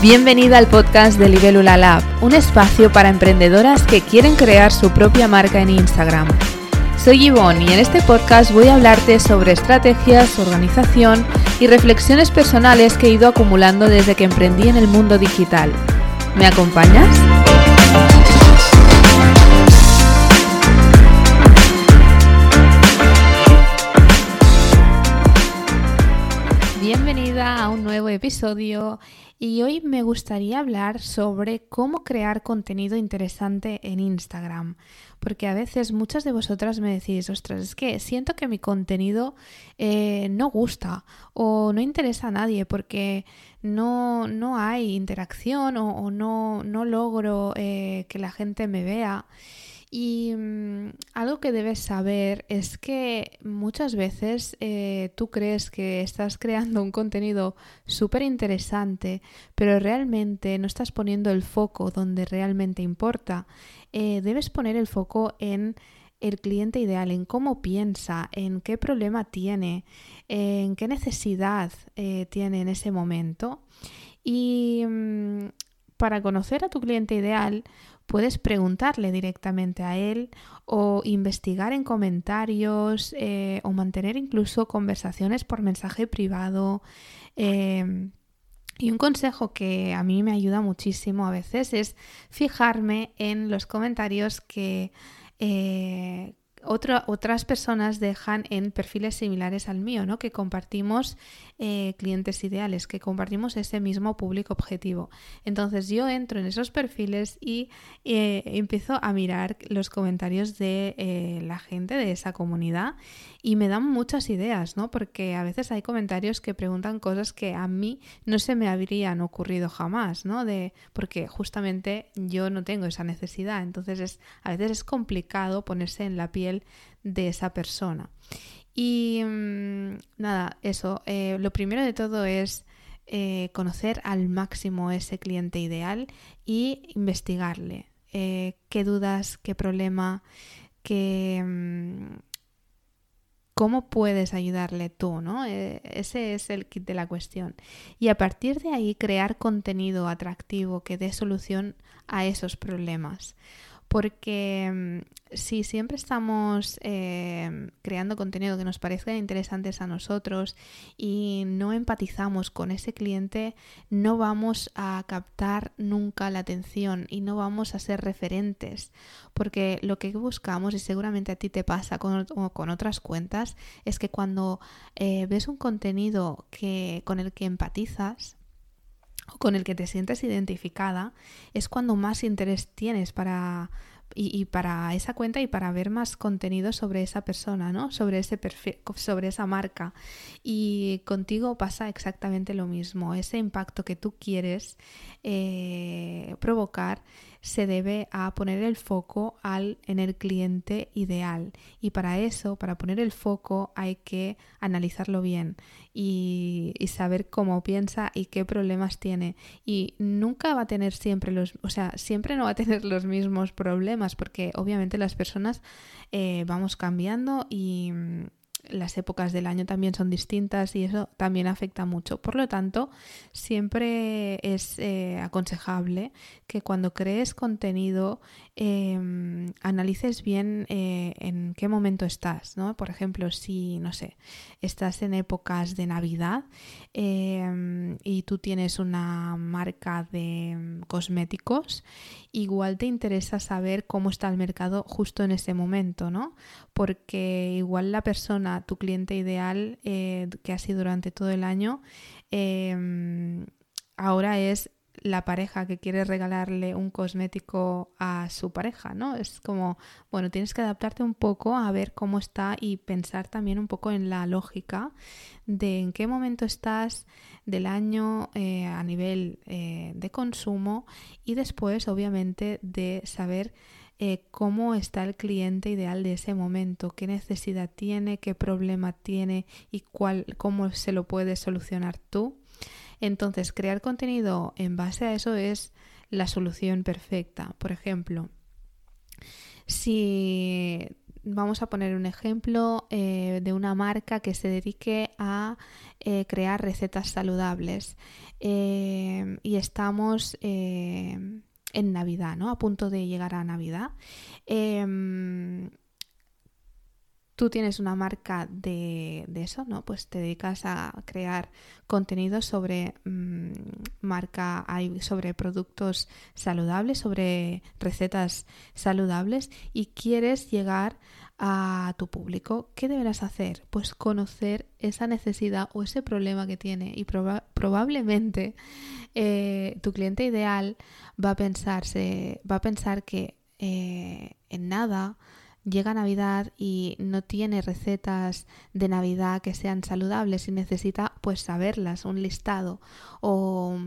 Bienvenida al podcast de Libélula Lab, un espacio para emprendedoras que quieren crear su propia marca en Instagram. Soy Yvonne y en este podcast voy a hablarte sobre estrategias, organización y reflexiones personales que he ido acumulando desde que emprendí en el mundo digital. ¿Me acompañas? Bienvenida a un nuevo episodio y hoy me gustaría hablar sobre cómo crear contenido interesante en Instagram. Porque a veces muchas de vosotras me decís, ostras, es que siento que mi contenido eh, no gusta o no interesa a nadie porque no, no hay interacción o, no, no, logro eh, que la gente me vea. Y mm, algo que debes saber es que muchas veces eh, tú crees que estás creando un contenido súper interesante, pero realmente no estás poniendo el foco donde realmente importa. Eh, debes poner el foco en el cliente ideal, en cómo piensa, en qué problema tiene, en qué necesidad eh, tiene en ese momento. Y mm, para conocer a tu cliente ideal, puedes preguntarle directamente a él o investigar en comentarios eh, o mantener incluso conversaciones por mensaje privado. Em, y un consejo que a mí me ayuda muchísimo a veces es fijarme en los comentarios que, eh, otras personas dejan en perfiles similares al mío, ¿no? Que compartimos eh, clientes ideales, que compartimos ese mismo público objetivo. Entonces yo entro en esos perfiles y eh, empiezo a mirar los comentarios de eh, la gente de esa comunidad y me dan muchas ideas, ¿no? Porque a veces hay comentarios que preguntan cosas que a mí no se me habrían ocurrido jamás, ¿no? De, porque justamente yo no tengo esa necesidad. Entonces es, a veces es complicado ponerse en la piel de esa persona. Y mm, nada, eso, eh, lo primero de todo es eh, conocer al máximo ese cliente ideal y investigarle. Eh, qué dudas, qué problema, qué, mm, cómo puedes ayudarle tú, ¿no? ese es el kit de la cuestión. Y a partir de ahí crear contenido atractivo que dé solución a esos problemas porque mm, si siempre estamos eh, creando contenido que nos parezca interesantes a nosotros y no empatizamos con ese cliente, no vamos a captar nunca la atención y no vamos a ser referentes, porque lo que buscamos, y seguramente a ti te pasa con, con otras cuentas, es que cuando eh, ves un contenido que, con el que empatizas, con el que te sientes identificada, es cuando más interés tienes para, y, para esa cuenta y para ver más contenido sobre esa persona, ¿no? Sobre ese perfil, sobre esa marca. Y contigo pasa exactamente lo mismo. Ese impacto que tú quieres eh, provocar se debe a poner el foco al, en el cliente ideal. Y para eso, para poner el foco, hay que analizarlo bien y, saber cómo piensa y qué problemas tiene. Y nunca va a tener siempre los, o sea, siempre no va a tener los mismos problemas, porque obviamente las personas eh, vamos cambiando y las épocas del año también son distintas y eso también afecta mucho. Por lo tanto, siempre es eh, aconsejable que cuando crees contenido em, analices bien eh, en qué momento estás. ¿no? Por ejemplo, si, no sé, estás en épocas de Navidad em, y tú tienes una marca de em, cosméticos, igual te interesa saber cómo está el mercado justo en ese momento, ¿no? Porque igual la persona tu cliente ideal eh, que ha sido durante todo el año, em, ahora es la pareja que quiere regalarle un cosmético a su pareja, ¿no? Es como, bueno, tienes que adaptarte un poco a ver cómo está y pensar también un poco en la lógica de en qué momento estás del año eh, a nivel eh, de consumo y después, obviamente, de saber eh, cómo está el cliente ideal de ese momento, qué necesidad tiene, qué problema tiene y cuál, cómo se lo puedes solucionar tú. Entonces, crear contenido en base a eso es la solución perfecta. Por ejemplo, si vamos a poner un ejemplo eh, de una marca que se dedique a eh, crear recetas saludables y estamos en Navidad, ¿no? A punto de llegar a Navidad. Em, tú tienes una marca de, eso, ¿no? Pues te dedicas a crear contenido sobre mm, marca, sobre productos saludables, sobre recetas saludables y quieres llegar a tu público. ¿Qué deberás hacer? Pues conocer esa necesidad o ese problema que tiene y probablemente eh, tu cliente ideal va a pensarse, va a pensar que eh, en nada llega Navidad y no tiene recetas de Navidad que sean saludables y necesita pues saberlas, un listado. O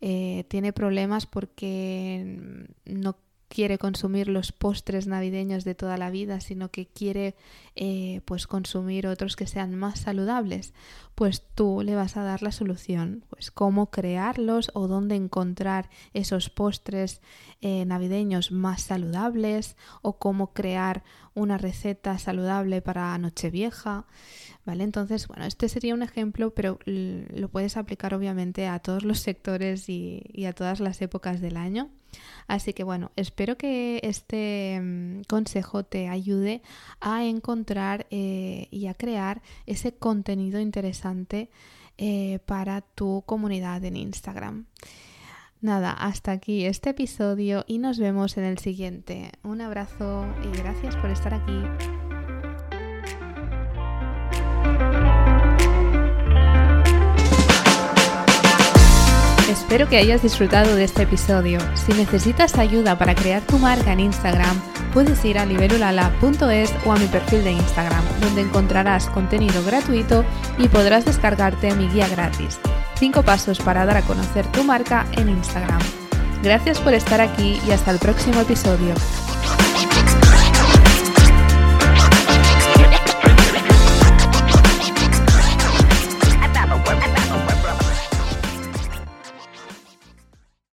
eh, tiene problemas porque no quiere consumir los postres navideños de toda la vida, sino que quiere eh, pues consumir otros que sean más saludables, pues tú le vas a dar la solución, pues cómo crearlos o dónde encontrar esos postres eh, navideños más saludables o cómo crear una receta saludable para Nochevieja, ¿vale? Entonces, bueno, este sería un ejemplo, pero lo puedes aplicar obviamente a todos los sectores y a todas las épocas del año. Así que bueno, espero que este mm, consejo te ayude a encontrar eh, y a crear ese contenido interesante eh, para tu comunidad en Instagram. Nada, hasta aquí este episodio y nos vemos en el siguiente. Un abrazo y gracias por estar aquí. Espero que hayas disfrutado de este episodio. Si necesitas ayuda para crear tu marca en Instagram, puedes ir a nivelulala.es o a mi perfil de Instagram, donde encontrarás contenido gratuito y podrás descargarte mi guía gratis. 5 pasos para dar a conocer tu marca en Instagram. Gracias por estar aquí y hasta el próximo episodio.